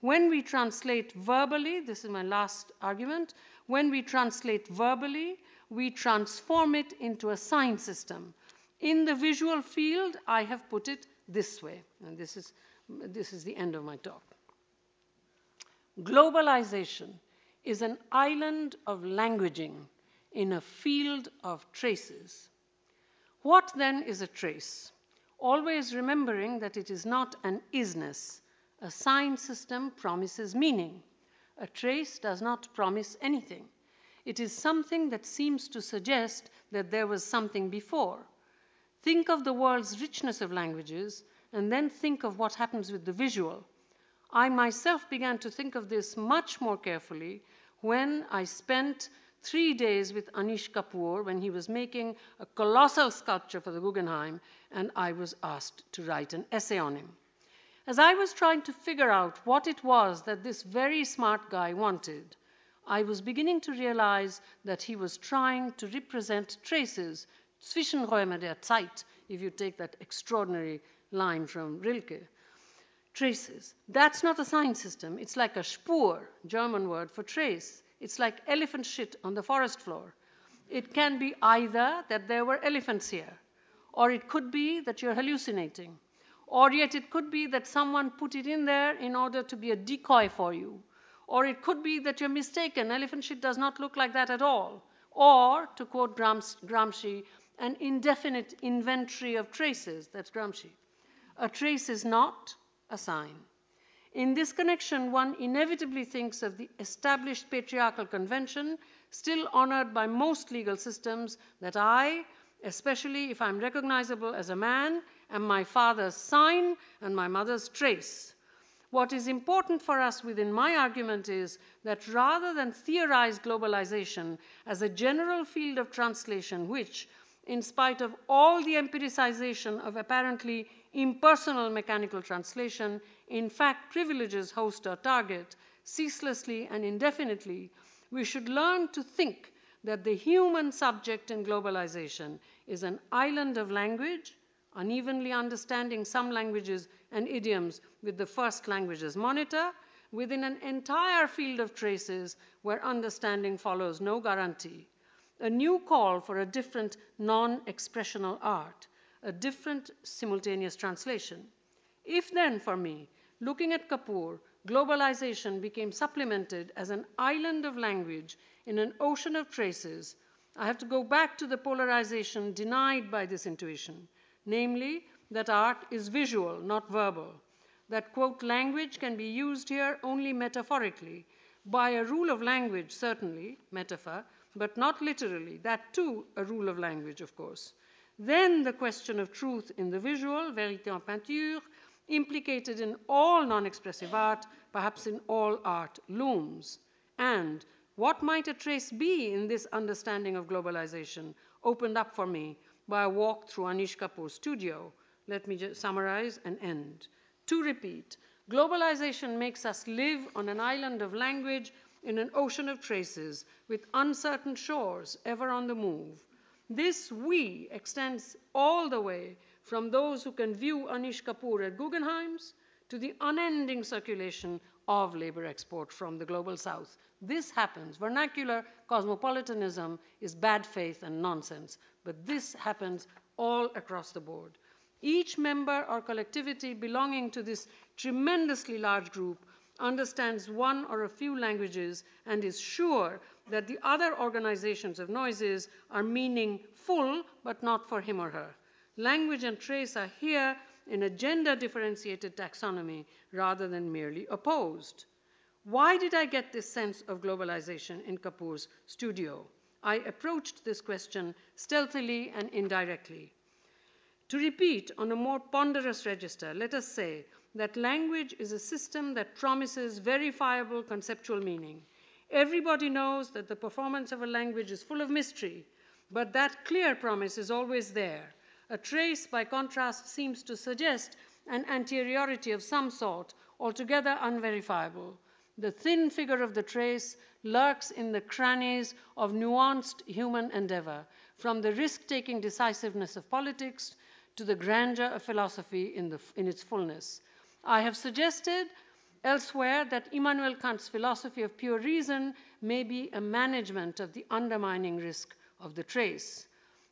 When we translate verbally, this is my last argument, when we translate verbally, we transform it into a sign system. In the visual field, I have put it this way, and this is, this is the end of my talk. Globalization is an island of languaging in a field of traces. What then is a trace? Always remembering that it is not an isness, A sign system promises meaning. A trace does not promise anything. It is something that seems to suggest that there was something before. Think of the world's richness of languages, and then think of what happens with the visual. I myself began to think of this much more carefully when I spent three days with Anish Kapoor when he was making a colossal sculpture for the Guggenheim, and I was asked to write an essay on him. As I was trying to figure out what it was that this very smart guy wanted, I was beginning to realize that he was trying to represent traces, Zwischenräume der Zeit, if you take that extraordinary line from Rilke. Traces. That's not a sign system. It's like a Spur, German word for trace. It's like elephant shit on the forest floor. It can be either that there were elephants here, or it could be that you're hallucinating, or yet it could be that someone put it in there in order to be a decoy for you, or it could be that you're mistaken. Elephant shit does not look like that at all. Or, to quote Gramsci, an indefinite inventory of traces. That's Gramsci. A trace is not a sign. In this connection, one inevitably thinks of the established patriarchal convention, still honored by most legal systems, that I, especially if I'm recognizable as a man, am my father's sign and my mother's trace. What is important for us within my argument is that rather than theorize globalization as a general field of translation, which, in spite of all the empiricization of apparently impersonal mechanical translation, in fact privileges host or target ceaselessly and indefinitely, we should learn to think that the human subject in globalization is an island of language, unevenly understanding some languages and idioms with the first languages monitor, within an entire field of traces where understanding follows no guarantee. A new call for a different non expressional art, a different simultaneous translation. If then, for me, looking at Kapoor, globalization became supplemented as an island of language in an ocean of traces, I have to go back to the polarization denied by this intuition, namely that art is visual, not verbal, that, quote, language can be used here only metaphorically, by a rule of language, certainly, metaphor, but not literally, that too a rule of language, of course. Then the question of truth in the visual, vérité en peinture, implicated in all non expressive art, perhaps in all art, looms. And what might a trace be in this understanding of globalization opened up for me by a walk through Anish Kapoor's studio? Let me just summarize and end. To repeat, globalization makes us live on an island of language in an ocean of traces with uncertain shores ever on the move. This we extends all the way from those who can view Anish Kapoor at Guggenheim's to the unending circulation of labor export from the global south. This happens. Vernacular cosmopolitanism is bad faith and nonsense, but this happens all across the board. Each member or collectivity belonging to this tremendously large group understands one or a few languages and is sure that the other organizations of noises are meaningful but not for him or her. Language and trace are here in a gender differentiated taxonomy rather than merely opposed. Why did I get this sense of globalization in Kapoor's studio? I approached this question stealthily and indirectly. To repeat on a more ponderous register, let us say that language is a system that promises verifiable conceptual meaning. Everybody knows that the performance of a language is full of mystery, but that clear promise is always there. A trace, by contrast, seems to suggest an anteriority of some sort, altogether unverifiable. The thin figure of the trace lurks in the crannies of nuanced human endeavor, from the risk taking decisiveness of politics to the grandeur of philosophy in, the, in its fullness. I have suggested elsewhere that Immanuel Kant's philosophy of pure reason may be a management of the undermining risk of the trace.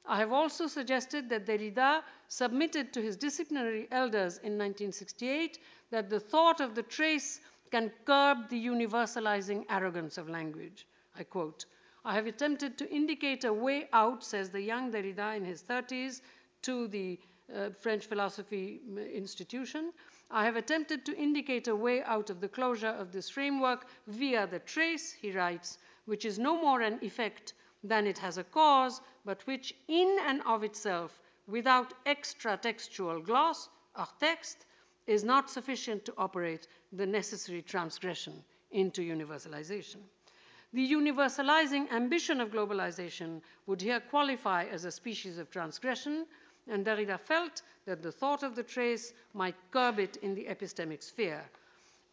I have also suggested that Derrida submitted to his disciplinary elders in 1968 that the thought of the trace can curb the universalizing arrogance of language. I quote, I have attempted to indicate a way out, says the young Derrida in his 30s, to the uh, French Philosophy Institution, I have attempted to indicate a way out of the closure of this framework via the trace, he writes, which is no more an effect than it has a cause, but which in and of itself, without extra textual gloss or text, is not sufficient to operate the necessary transgression into universalization. The universalizing ambition of globalization would here qualify as a species of transgression, and Derrida felt that the thought of the trace might curb it in the epistemic sphere.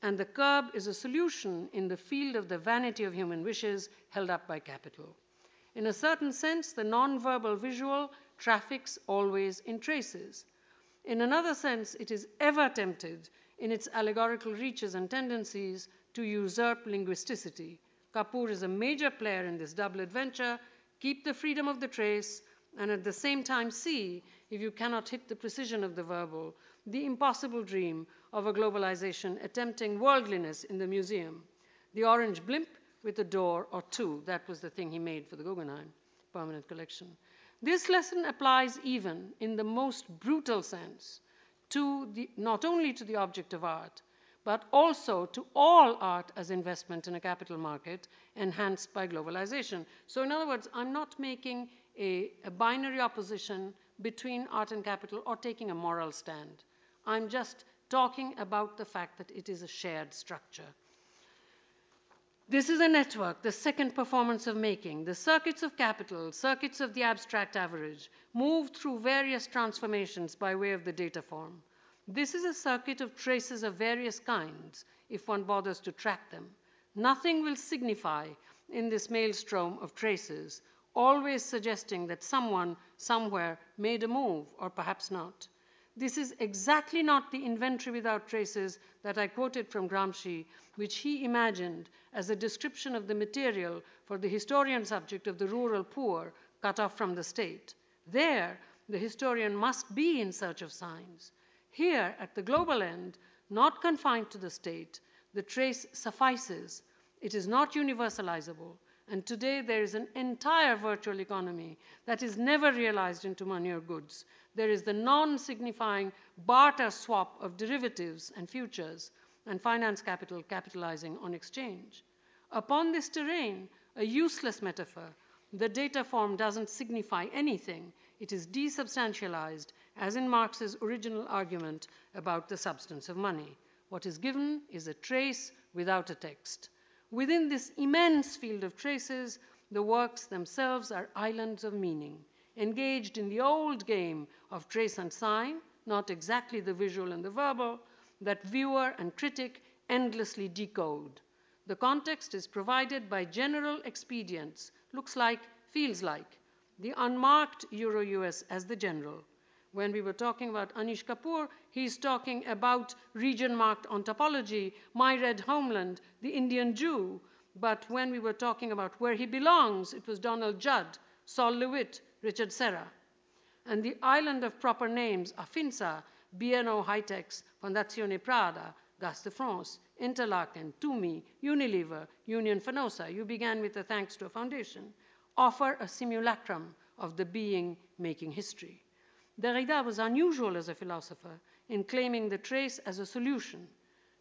And the curb is a solution in the field of the vanity of human wishes held up by capital. In a certain sense, the non-verbal visual traffics always in traces. In another sense, it is ever tempted in its allegorical reaches and tendencies to usurp linguisticity. Kapoor is a major player in this double adventure. Keep the freedom of the trace, and at the same time see, if you cannot hit the precision of the verbal, the impossible dream of a globalization attempting worldliness in the museum. The orange blimp with a door or two, that was the thing he made for the Guggenheim permanent collection. This lesson applies even in the most brutal sense to the, not only to the object of art, but also to all art as investment in a capital market enhanced by globalization. So, in other words, I'm not making a, a binary opposition between art and capital or taking a moral stand. I'm just talking about the fact that it is a shared structure. This is a network, the second performance of making. The circuits of capital, circuits of the abstract average, move through various transformations by way of the data form. This is a circuit of traces of various kinds, if one bothers to track them. Nothing will signify in this maelstrom of traces always suggesting that someone somewhere made a move, or perhaps not. This is exactly not the inventory without traces that I quoted from Gramsci, which he imagined as a description of the material for the historian subject of the rural poor cut off from the state. There, the historian must be in search of signs. Here, at the global end, not confined to the state, the trace suffices. It is not universalizable. And today there is an entire virtual economy that is never realized into money or goods. There is the non signifying barter swap of derivatives and futures, and finance capital capitalizing on exchange. Upon this terrain, a useless metaphor, the data form doesn't signify anything. It is desubstantialized, as in Marx's original argument about the substance of money. What is given is a trace without a text. Within this immense field of traces, the works themselves are islands of meaning, engaged in the old game of trace and sign, not exactly the visual and the verbal, that viewer and critic endlessly decode. The context is provided by general expedients, looks like, feels like, the unmarked Euro US as the general. When we were talking about Anish Kapoor, he's talking about region marked ontopology, my red homeland, the Indian Jew. But when we were talking about where he belongs, it was Donald Judd, Sol LeWitt, Richard Serra. And the island of proper names, Afinsa, B&O High-Techs, Fondazione Prada, Gaz de France, Interlaken, Tumi, Unilever, Union Fenosa, you began with a thanks to a foundation, offer a simulacrum of the being making history. Derrida was unusual as a philosopher in claiming the trace as a solution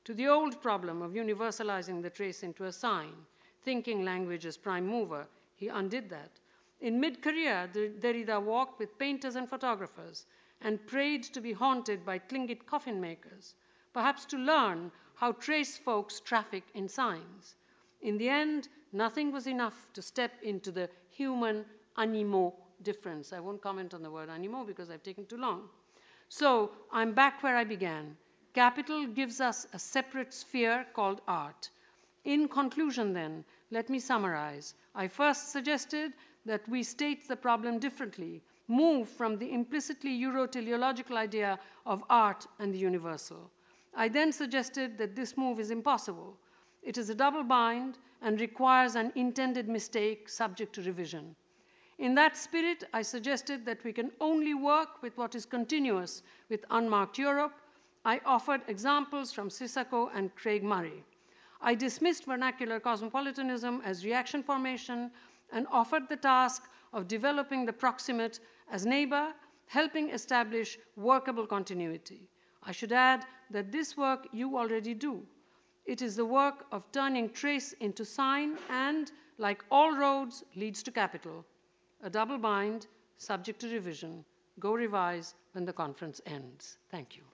to the old problem of universalizing the trace into a sign, thinking language as prime mover. He undid that. In mid career, Derrida walked with painters and photographers and prayed to be haunted by Tlingit coffin makers, perhaps to learn how trace folks traffic in signs. In the end, nothing was enough to step into the human animo difference. I won't comment on the word anymore because I've taken too long. So I'm back where I began. Capital gives us a separate sphere called art. In conclusion, then, let me summarize. I first suggested that we state the problem differently, move from the implicitly Euro-teleological idea of art and the universal. I then suggested that this move is impossible. It is a double bind and requires an intended mistake subject to revision. In that spirit, I suggested that we can only work with what is continuous with unmarked Europe. I offered examples from Sissako and Craig Murray. I dismissed vernacular cosmopolitanism as reaction formation and offered the task of developing the proximate as neighbor, helping establish workable continuity. I should add that this work you already do. It is the work of turning trace into sign and, like all roads, leads to capital. A double bind, subject to revision. Go revise when the conference ends. Thank you.